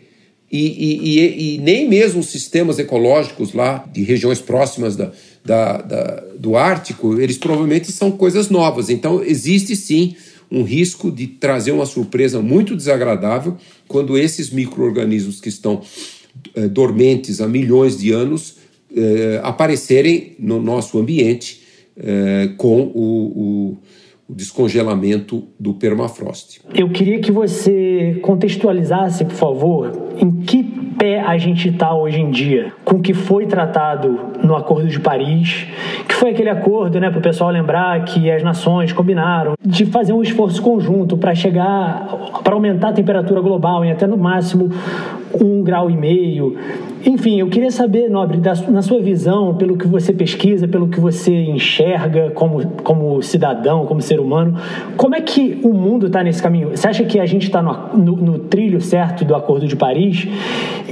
e, e, e, e, nem mesmo os sistemas ecológicos lá de regiões próximas da, da, da, do Ártico, eles provavelmente são coisas novas. Então, existe sim um risco de trazer uma surpresa muito desagradável quando esses micro-organismos que estão é, dormentes há milhões de anos aparecerem no nosso ambiente é, com o, o o descongelamento do permafrost. Eu queria que você contextualizasse, por favor, em que pé a gente está hoje em dia com o que foi tratado no Acordo de Paris, que foi aquele acordo, né, para o pessoal lembrar que as nações combinaram de fazer um esforço conjunto para chegar, para aumentar a temperatura global em até no máximo um grau e meio. Enfim, eu queria saber, Nobre, da, na sua visão, pelo que você pesquisa, pelo que você enxerga como, como cidadão, como ser humano, como é que o mundo está nesse caminho? Você acha que a gente está no, no, no, trilho certo do Acordo de Paris?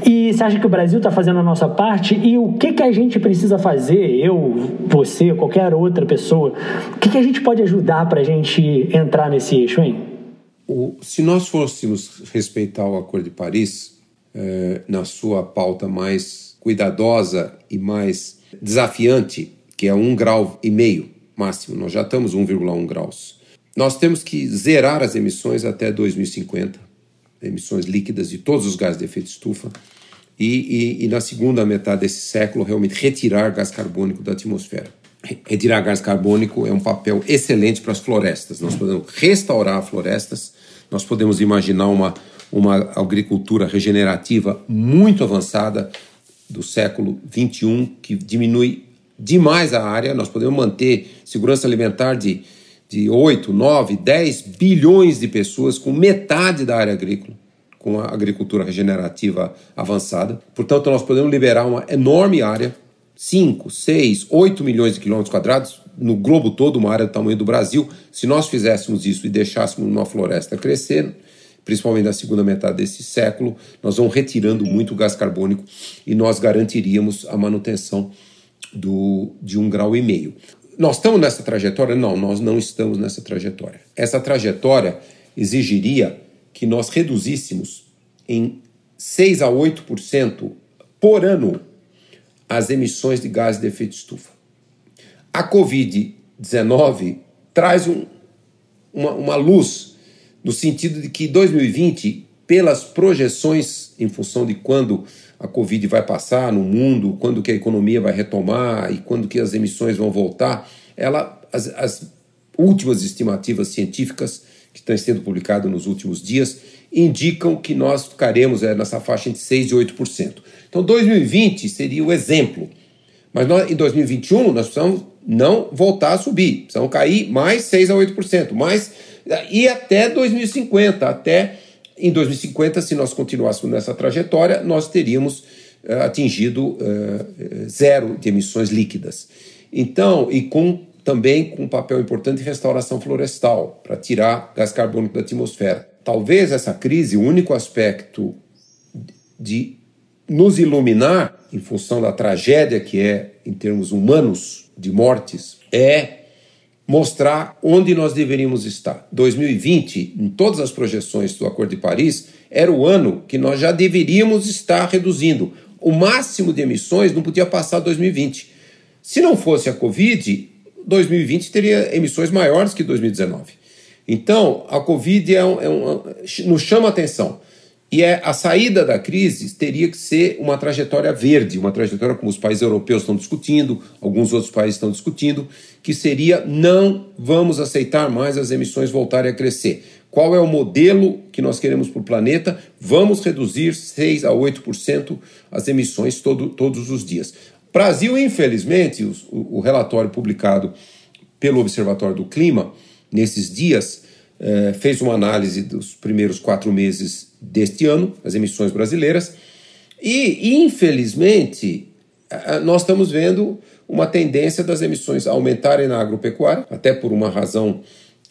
E você acha que o Brasil está fazendo a nossa parte? E o que, que a gente precisa fazer, eu, você, qualquer outra pessoa, o que, que a gente pode ajudar para a gente entrar nesse eixo, hein? O, se nós fôssemos respeitar o Acordo de Paris, eh, na sua pauta mais cuidadosa e mais desafiante, que é um grau e meio máximo, nós já estamos 1,1 graus. Nós temos que zerar as emissões até 2050, emissões líquidas de todos os gases de efeito estufa, e, e, e na segunda metade desse século realmente retirar gás carbônico da atmosfera. Retirar gás carbônico é um papel excelente para as florestas. Nós podemos restaurar florestas, nós podemos imaginar uma, uma agricultura regenerativa muito avançada do século 21 que diminui demais a área. Nós podemos manter segurança alimentar de, de 8, 9, 10 bilhões de pessoas com metade da área agrícola, com a agricultura regenerativa avançada. Portanto, nós podemos liberar uma enorme área 5, 6, 8 milhões de quilômetros quadrados no globo todo, uma área do tamanho do Brasil. Se nós fizéssemos isso e deixássemos uma floresta crescer, principalmente na segunda metade desse século, nós vamos retirando muito gás carbônico e nós garantiríamos a manutenção do, de um grau e meio. Nós estamos nessa trajetória? Não, nós não estamos nessa trajetória. Essa trajetória exigiria que nós reduzíssemos em 6 a 8% por ano as emissões de gases de efeito estufa. A Covid-19 traz um, uma, uma luz no sentido de que 2020, pelas projeções em função de quando a Covid vai passar no mundo, quando que a economia vai retomar e quando que as emissões vão voltar, ela, as, as últimas estimativas científicas que estão sendo publicadas nos últimos dias indicam que nós ficaremos é, nessa faixa entre 6% e 8%. Então 2020 seria o exemplo. Mas nós, em 2021 nós precisamos não voltar a subir, precisamos cair mais 6 a 8%, mais e até 2050, até em 2050, se nós continuássemos nessa trajetória, nós teríamos uh, atingido uh, zero de emissões líquidas. Então, e com também com um papel importante de restauração florestal, para tirar gás carbônico da atmosfera. Talvez essa crise, o único aspecto de nos iluminar, em função da tragédia que é, em termos humanos, de mortes, é mostrar onde nós deveríamos estar. 2020, em todas as projeções do Acordo de Paris, era o ano que nós já deveríamos estar reduzindo. O máximo de emissões não podia passar 2020. Se não fosse a Covid, 2020 teria emissões maiores que 2019. Então, a Covid é um, é um, nos chama atenção. E é, a saída da crise teria que ser uma trajetória verde, uma trajetória como os países europeus estão discutindo, alguns outros países estão discutindo, que seria não vamos aceitar mais as emissões voltarem a crescer. Qual é o modelo que nós queremos para o planeta? Vamos reduzir 6 a 8% as emissões todo, todos os dias. Brasil, infelizmente, o, o relatório publicado pelo Observatório do Clima nesses dias eh, fez uma análise dos primeiros quatro meses deste ano, as emissões brasileiras, e infelizmente nós estamos vendo uma tendência das emissões aumentarem na agropecuária, até por uma razão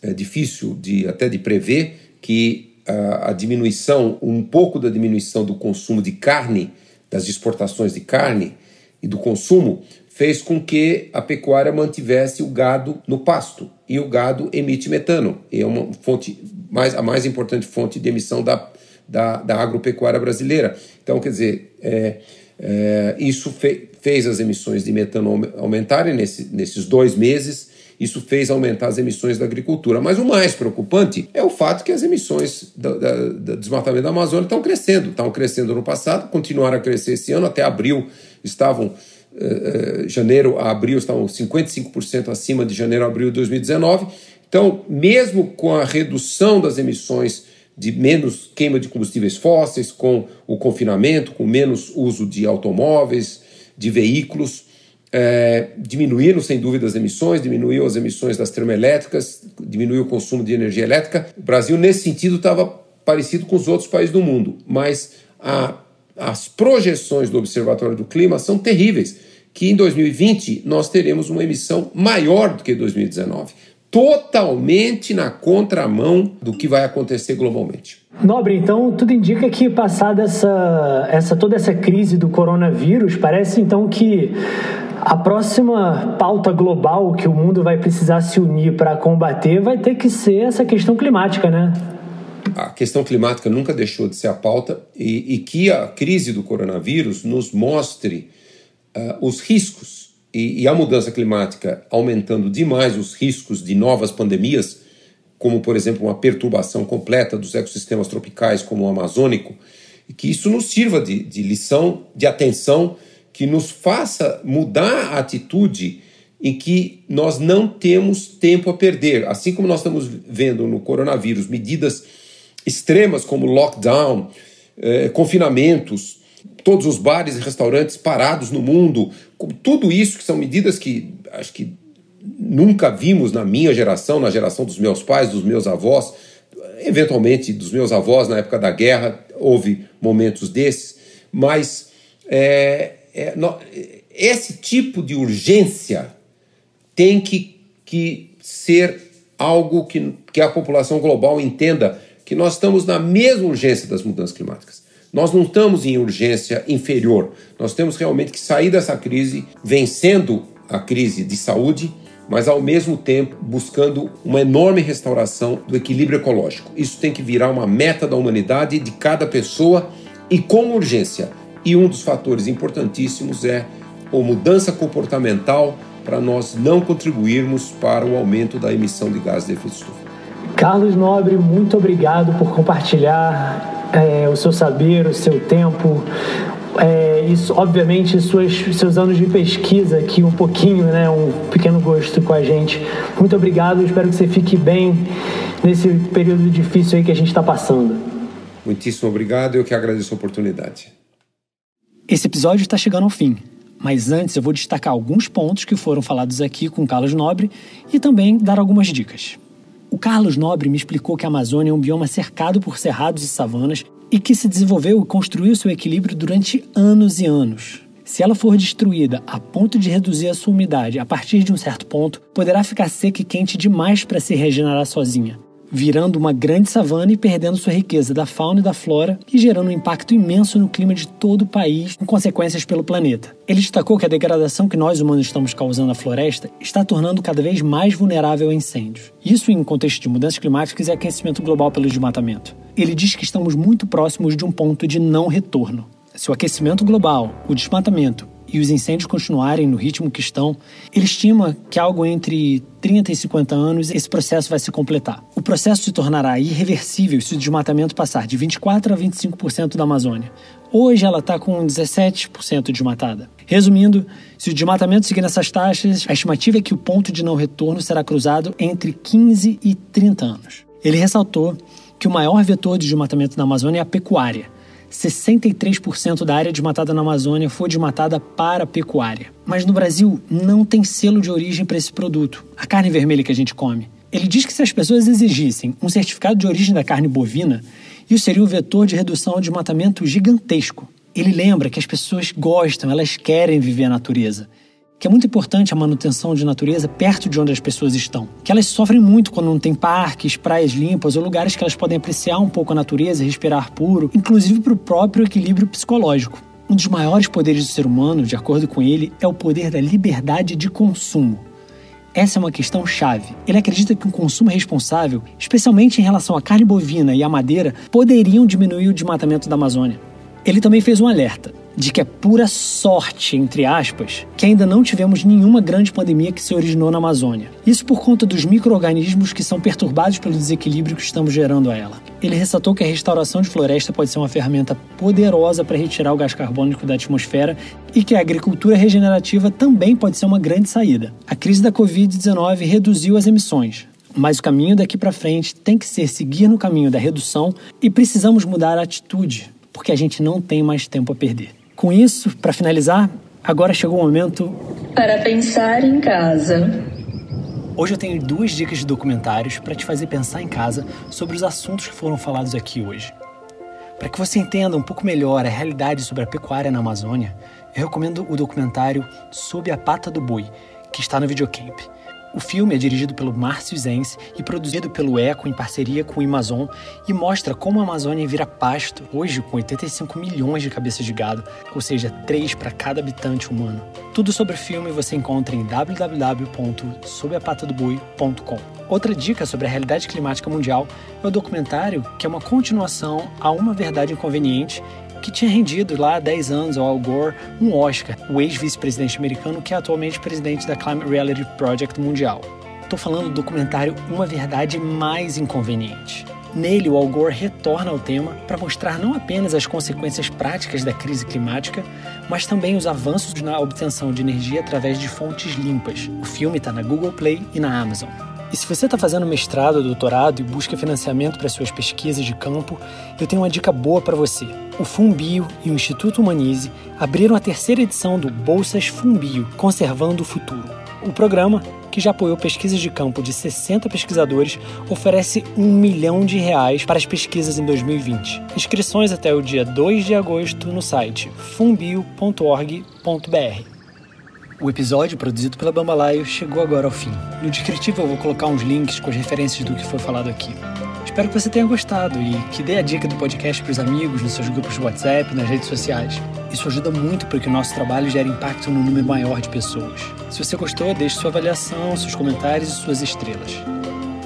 é, difícil de até de prever, que a, a diminuição, um pouco da diminuição do consumo de carne, das exportações de carne e do consumo, fez com que a pecuária mantivesse o gado no pasto. E o gado emite metano, e é uma fonte mais, a mais importante fonte de emissão da, da, da agropecuária brasileira. Então, quer dizer, é, é, isso fe, fez as emissões de metano aumentarem nesse, nesses dois meses. Isso fez aumentar as emissões da agricultura. Mas o mais preocupante é o fato que as emissões do, do desmatamento da Amazônia estão crescendo. Estão crescendo no passado, continuaram a crescer esse ano, até abril estavam Uh, uh, janeiro a abril estavam 55% acima de janeiro a abril de 2019. Então, mesmo com a redução das emissões de menos queima de combustíveis fósseis, com o confinamento, com menos uso de automóveis, de veículos, é, diminuíram sem dúvida as emissões, diminuiu as emissões das termoelétricas, diminuiu o consumo de energia elétrica. O Brasil, nesse sentido, estava parecido com os outros países do mundo, mas a, as projeções do Observatório do Clima são terríveis, que em 2020 nós teremos uma emissão maior do que 2019 totalmente na contramão do que vai acontecer globalmente. Nobre, então tudo indica que passada essa, essa toda essa crise do coronavírus, parece então que a próxima pauta global que o mundo vai precisar se unir para combater vai ter que ser essa questão climática, né? A questão climática nunca deixou de ser a pauta e, e que a crise do coronavírus nos mostre uh, os riscos e, e a mudança climática aumentando demais os riscos de novas pandemias, como por exemplo uma perturbação completa dos ecossistemas tropicais, como o amazônico, e que isso nos sirva de, de lição, de atenção, que nos faça mudar a atitude em que nós não temos tempo a perder. Assim como nós estamos vendo no coronavírus medidas extremas como lockdown, eh, confinamentos, todos os bares e restaurantes parados no mundo, tudo isso que são medidas que acho que nunca vimos na minha geração, na geração dos meus pais, dos meus avós, eventualmente dos meus avós na época da guerra, houve momentos desses, mas é, é, esse tipo de urgência tem que, que ser algo que, que a população global entenda que nós estamos na mesma urgência das mudanças climáticas. Nós não estamos em urgência inferior. Nós temos realmente que sair dessa crise vencendo a crise de saúde, mas ao mesmo tempo buscando uma enorme restauração do equilíbrio ecológico. Isso tem que virar uma meta da humanidade, de cada pessoa e com urgência. E um dos fatores importantíssimos é a mudança comportamental para nós não contribuirmos para o aumento da emissão de gases de efeito estufa. Carlos Nobre, muito obrigado por compartilhar é, o seu saber, o seu tempo, é, isso, obviamente, suas, seus anos de pesquisa aqui, um pouquinho, né, um pequeno gosto com a gente. Muito obrigado, espero que você fique bem nesse período difícil aí que a gente está passando. Muitíssimo obrigado, eu que agradeço a oportunidade. Esse episódio está chegando ao fim, mas antes eu vou destacar alguns pontos que foram falados aqui com Carlos Nobre e também dar algumas dicas. O Carlos Nobre me explicou que a Amazônia é um bioma cercado por cerrados e savanas e que se desenvolveu e construiu seu equilíbrio durante anos e anos. Se ela for destruída a ponto de reduzir a sua umidade a partir de um certo ponto, poderá ficar seca e quente demais para se regenerar sozinha virando uma grande savana e perdendo sua riqueza da fauna e da flora e gerando um impacto imenso no clima de todo o país, com consequências pelo planeta. Ele destacou que a degradação que nós humanos estamos causando à floresta está tornando cada vez mais vulnerável a incêndios. Isso em contexto de mudanças climáticas e aquecimento global pelo desmatamento. Ele diz que estamos muito próximos de um ponto de não retorno. Se o aquecimento global, o desmatamento e os incêndios continuarem no ritmo que estão, ele estima que algo entre 30 e 50 anos esse processo vai se completar. O processo se tornará irreversível se o desmatamento passar de 24% a 25% da Amazônia. Hoje ela está com 17% desmatada. Resumindo, se o desmatamento seguir nessas taxas, a estimativa é que o ponto de não retorno será cruzado entre 15 e 30 anos. Ele ressaltou que o maior vetor de desmatamento na Amazônia é a pecuária. 63% da área desmatada na Amazônia foi desmatada para pecuária. Mas no Brasil não tem selo de origem para esse produto, a carne vermelha que a gente come. Ele diz que se as pessoas exigissem um certificado de origem da carne bovina, isso seria um vetor de redução ao desmatamento gigantesco. Ele lembra que as pessoas gostam, elas querem viver a natureza que é muito importante a manutenção de natureza perto de onde as pessoas estão. Que elas sofrem muito quando não tem parques, praias limpas ou lugares que elas podem apreciar um pouco a natureza respirar puro, inclusive para o próprio equilíbrio psicológico. Um dos maiores poderes do ser humano, de acordo com ele, é o poder da liberdade de consumo. Essa é uma questão chave. Ele acredita que um consumo responsável, especialmente em relação à carne bovina e à madeira, poderiam diminuir o desmatamento da Amazônia. Ele também fez um alerta de que é pura sorte, entre aspas, que ainda não tivemos nenhuma grande pandemia que se originou na Amazônia. Isso por conta dos micro-organismos que são perturbados pelo desequilíbrio que estamos gerando a ela. Ele ressaltou que a restauração de floresta pode ser uma ferramenta poderosa para retirar o gás carbônico da atmosfera e que a agricultura regenerativa também pode ser uma grande saída. A crise da Covid-19 reduziu as emissões, mas o caminho daqui para frente tem que ser seguir no caminho da redução e precisamos mudar a atitude, porque a gente não tem mais tempo a perder. Com isso, para finalizar, agora chegou o momento para pensar em casa. Hoje eu tenho duas dicas de documentários para te fazer pensar em casa sobre os assuntos que foram falados aqui hoje. Para que você entenda um pouco melhor a realidade sobre a pecuária na Amazônia, eu recomendo o documentário Sob a Pata do Boi, que está no Videocamp. O filme é dirigido pelo Márcio Zense e produzido pelo Eco em parceria com o Amazon e mostra como a Amazônia vira pasto, hoje com 85 milhões de cabeças de gado, ou seja, 3 para cada habitante humano. Tudo sobre o filme você encontra em www.sobapatadoboi.com. Outra dica sobre a realidade climática mundial é o documentário que é uma continuação a Uma Verdade Inconveniente que tinha rendido lá há 10 anos ao Al Gore um Oscar, o ex-vice-presidente americano que é atualmente presidente da Climate Reality Project Mundial. Estou falando do documentário Uma Verdade Mais Inconveniente. Nele, o Al Gore retorna ao tema para mostrar não apenas as consequências práticas da crise climática, mas também os avanços na obtenção de energia através de fontes limpas. O filme está na Google Play e na Amazon. E se você está fazendo mestrado ou doutorado e busca financiamento para suas pesquisas de campo, eu tenho uma dica boa para você. O Fumbio e o Instituto Humanize abriram a terceira edição do Bolsas Fumbio Conservando o Futuro. O programa, que já apoiou pesquisas de campo de 60 pesquisadores, oferece um milhão de reais para as pesquisas em 2020. Inscrições até o dia 2 de agosto no site fumbio.org.br. O episódio, produzido pela Bambalaio, chegou agora ao fim. No descritivo eu vou colocar uns links com as referências do que foi falado aqui. Espero que você tenha gostado e que dê a dica do podcast para os amigos, nos seus grupos de WhatsApp, nas redes sociais. Isso ajuda muito para que o nosso trabalho gere impacto no número maior de pessoas. Se você gostou, deixe sua avaliação, seus comentários e suas estrelas.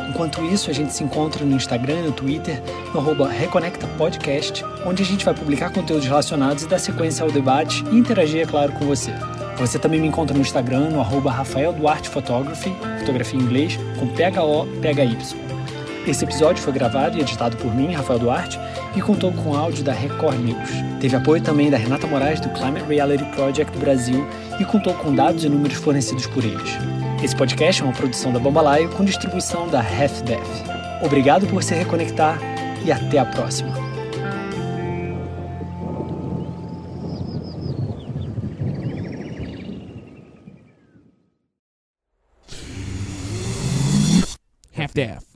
Enquanto isso, a gente se encontra no Instagram e no Twitter, no arroba Reconecta Podcast, onde a gente vai publicar conteúdos relacionados e dar sequência ao debate e interagir, é claro, com você. Você também me encontra no Instagram, no arroba Rafael Duarte Photography, fotografia em inglês, com P-H-O-P-H-Y. Esse episódio foi gravado e editado por mim, Rafael Duarte, e contou com áudio da Record News. Teve apoio também da Renata Moraes, do Climate Reality Project Brasil, e contou com dados e números fornecidos por eles. Esse podcast é uma produção da Bombalaio com distribuição da HalfDef. Obrigado por se reconectar e até a próxima. Staff.